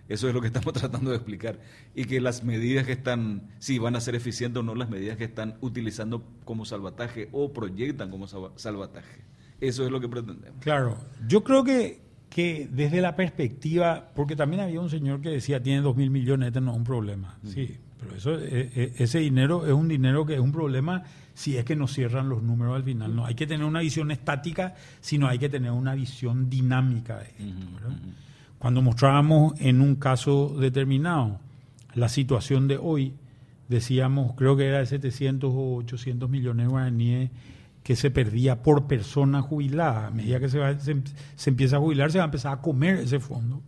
Eso es lo que [laughs] estamos tratando de explicar. Y que las medidas que están, si van a ser eficientes o no, las medidas que están utilizando como salvataje o proyectan como salva- salvataje. Eso es lo que pretendemos. Claro, yo creo que, que desde la perspectiva, porque también había un señor que decía tiene dos mil millones, este no es un problema. Sí, pero eso, eh, eh, ese dinero es un dinero que es un problema si es que nos cierran los números al final. No hay que tener una visión estática, sino hay que tener una visión dinámica de esto. ¿verdad? Cuando mostrábamos en un caso determinado la situación de hoy, decíamos, creo que era de 700 o 800 millones de guaraníes que se perdía por persona jubilada. A medida que se, va- se, se empieza a jubilar, se va a empezar a comer ese fondo.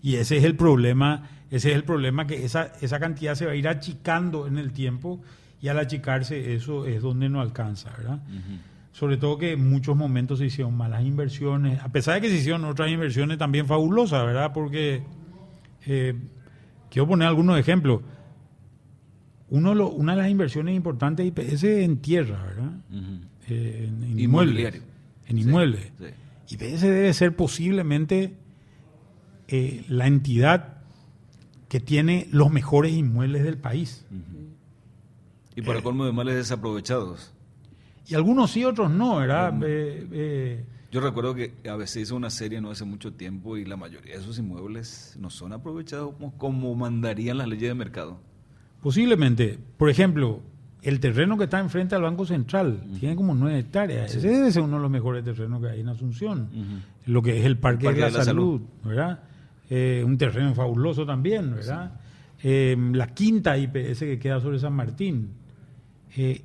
Y ese es el problema, ese es el problema que esa, esa cantidad se va a ir achicando en el tiempo y al achicarse eso es donde no alcanza, ¿verdad? Sobre todo que en muchos momentos se hicieron malas inversiones, a pesar de que se hicieron otras inversiones también fabulosas, ¿verdad? Porque eh, quiero poner algunos ejemplos. Uno lo- una de las inversiones importantes de IPS es en tierra, ¿verdad? Eh, en, inmuebles. En Sí, inmuebles. sí. IPS debe ser posiblemente eh, la entidad que tiene los mejores inmuebles del país. Y para colmo de males desaprovechados. Y algunos sí, otros no, ¿verdad? Eh, eh, Yo recuerdo que a veces hizo una serie no hace mucho tiempo y la mayoría de esos inmuebles no son aprovechados como, como mandarían las leyes de mercado. Posiblemente, por ejemplo, el terreno que está enfrente al Banco Central tiene como nueve hectáreas. Ese debe ser uno de los mejores terrenos que hay en Asunción. Lo que es el Parque, de la, Salud, ¿verdad? Eh, un terreno fabuloso también, ¿verdad? Eh, la quinta IPS que queda sobre San Martín. Eh,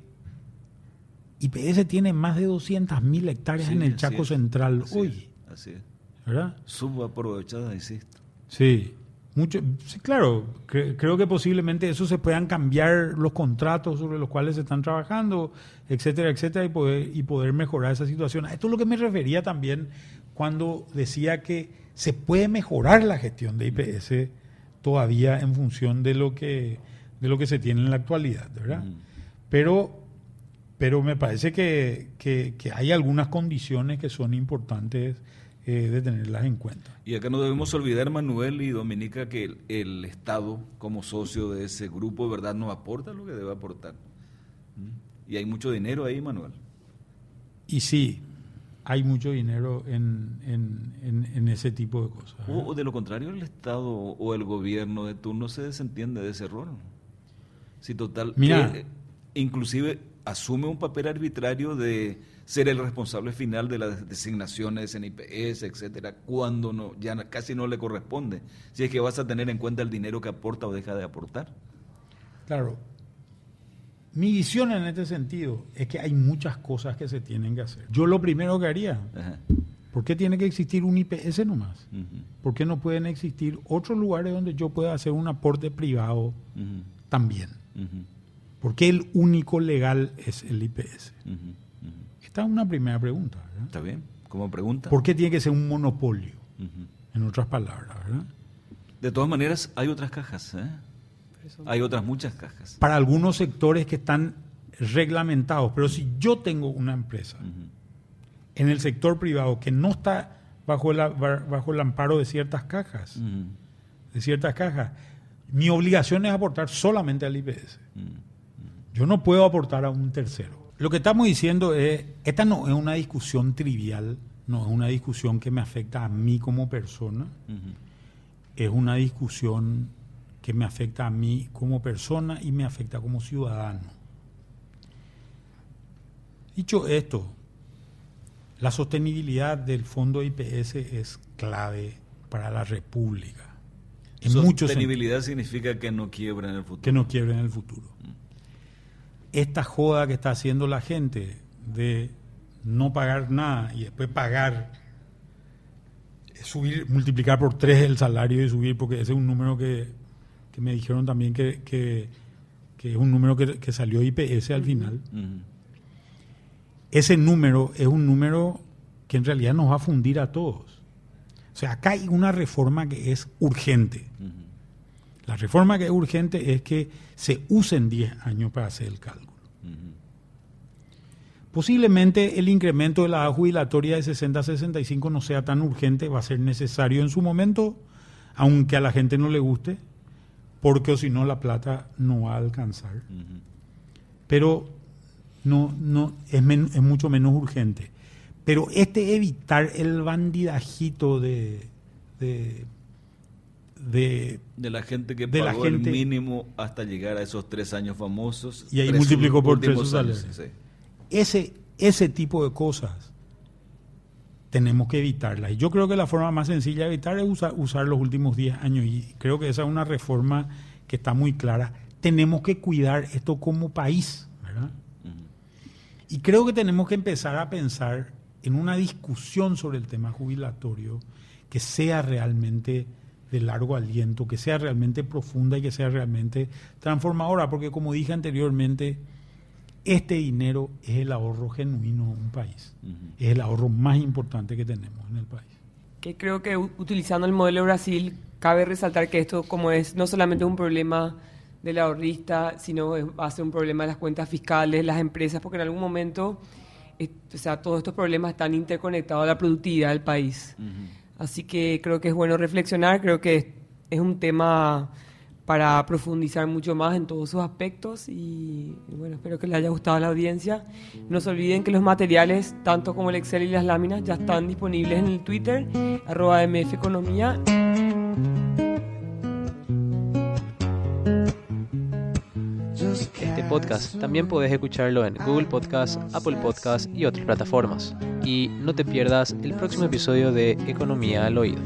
IPS tiene más de 200.000 hectáreas en el Chaco Central hoy. así es. ¿Verdad? Subaprovechada, insisto. Sí. Mucho, sí, claro, creo que posiblemente eso se puedan cambiar los contratos sobre los cuales se están trabajando, etcétera, etcétera, y poder, y poder mejorar esa situación. Esto es lo que me refería también cuando decía que se puede mejorar la gestión de IPS todavía en función de lo que, de lo que se tiene en la actualidad, ¿verdad? Pero, pero me parece que, que, que hay algunas condiciones que son importantes eh, de tenerlas en cuenta. Y acá no debemos olvidar, Manuel y Dominica, que el, Estado, como socio de ese grupo, verdad no aporta lo que debe aportar. ¿Mm? Y hay mucho dinero ahí, Manuel. Y sí, hay mucho dinero en, en, ese tipo de cosas. O, de lo contrario, el Estado o el gobierno de turno se desentiende de ese rol. Si total, Mira, inclusive asume un papel arbitrario de ser el responsable final de las designaciones en IPS, etcétera, cuando no, ya casi no le corresponde. Si es que vas a tener en cuenta el dinero que aporta o deja de aportar. Claro. Mi visión en este sentido es que hay muchas cosas que se tienen que hacer. Yo lo primero que haría, ¿por qué tiene que existir un IPS nomás? ¿Por qué no pueden existir otros lugares donde yo pueda hacer un aporte privado también? ¿Por qué el único legal es el IPS? Esta es una primera pregunta. Está bien, como pregunta. ¿Por qué tiene que ser un monopolio? En otras palabras, ¿verdad? De todas maneras, hay otras cajas, ¿eh? Hay otras muchas cajas. Para algunos sectores que están reglamentados, pero si yo tengo una empresa en el sector privado que no está bajo, bajo el amparo de ciertas cajas, de ciertas cajas, mi obligación es aportar solamente al IPS. Yo no puedo aportar a un tercero. Lo que estamos diciendo es, esta no es una discusión trivial, no es una discusión que me afecta a mí como persona, es una discusión que me afecta a mí como persona y me afecta como ciudadano. Dicho esto, la sostenibilidad del fondo IPS es clave para la República. En sostenibilidad significa que no quiebre en el futuro. Que no quiebre en el futuro esta joda que está haciendo la gente de no pagar nada y después pagar, subir, multiplicar por tres el salario y subir, porque ese es un número que, me dijeron también que, que, es un número que, salió IPS al final. Ese número es un número que en realidad nos va a fundir a todos. O sea, acá hay una reforma que es urgente. La reforma que es urgente es que se usen 10 años para hacer el cálculo. Posiblemente el incremento de la edad jubilatoria de 60 a 65 no sea tan urgente, va a ser necesario en su momento, aunque a la gente no le guste, porque o si no la plata no va a alcanzar. Pero no, no, es, es mucho menos urgente. Pero este evitar el bandidajito de de, la gente que pagó el mínimo hasta llegar a esos tres años famosos. Y ahí multiplicó por tres Ese, ese tipo de cosas tenemos que evitarlas. Y yo creo que la forma más sencilla de evitar es usar, usar los últimos diez años. Y creo que esa es una reforma que está muy clara. Tenemos que cuidar esto como país. Y creo que tenemos que empezar a pensar en una discusión sobre el tema jubilatorio que sea realmente de largo aliento, que sea realmente profunda y que sea realmente transformadora, porque como dije anteriormente, este dinero es el ahorro genuino de un país, es el ahorro más importante que tenemos en el país. Que creo que utilizando el modelo Brasil, cabe resaltar que esto como es no solamente un problema del ahorrista, sino va a ser un problema de las cuentas fiscales, las empresas, porque en algún momento o sea, todos estos problemas están interconectados a la productividad del país. Así que creo que es bueno reflexionar, creo que es un tema para profundizar mucho más en todos sus aspectos y, bueno, espero que les haya gustado a la audiencia. No se olviden que los materiales, tanto como el Excel y las láminas, ya están disponibles en el Twitter, arroba mfeconomía. Podcast también puedes escucharlo en Google Podcast, Apple Podcast y otras plataformas. Y no te pierdas el próximo episodio de Economía al Oído.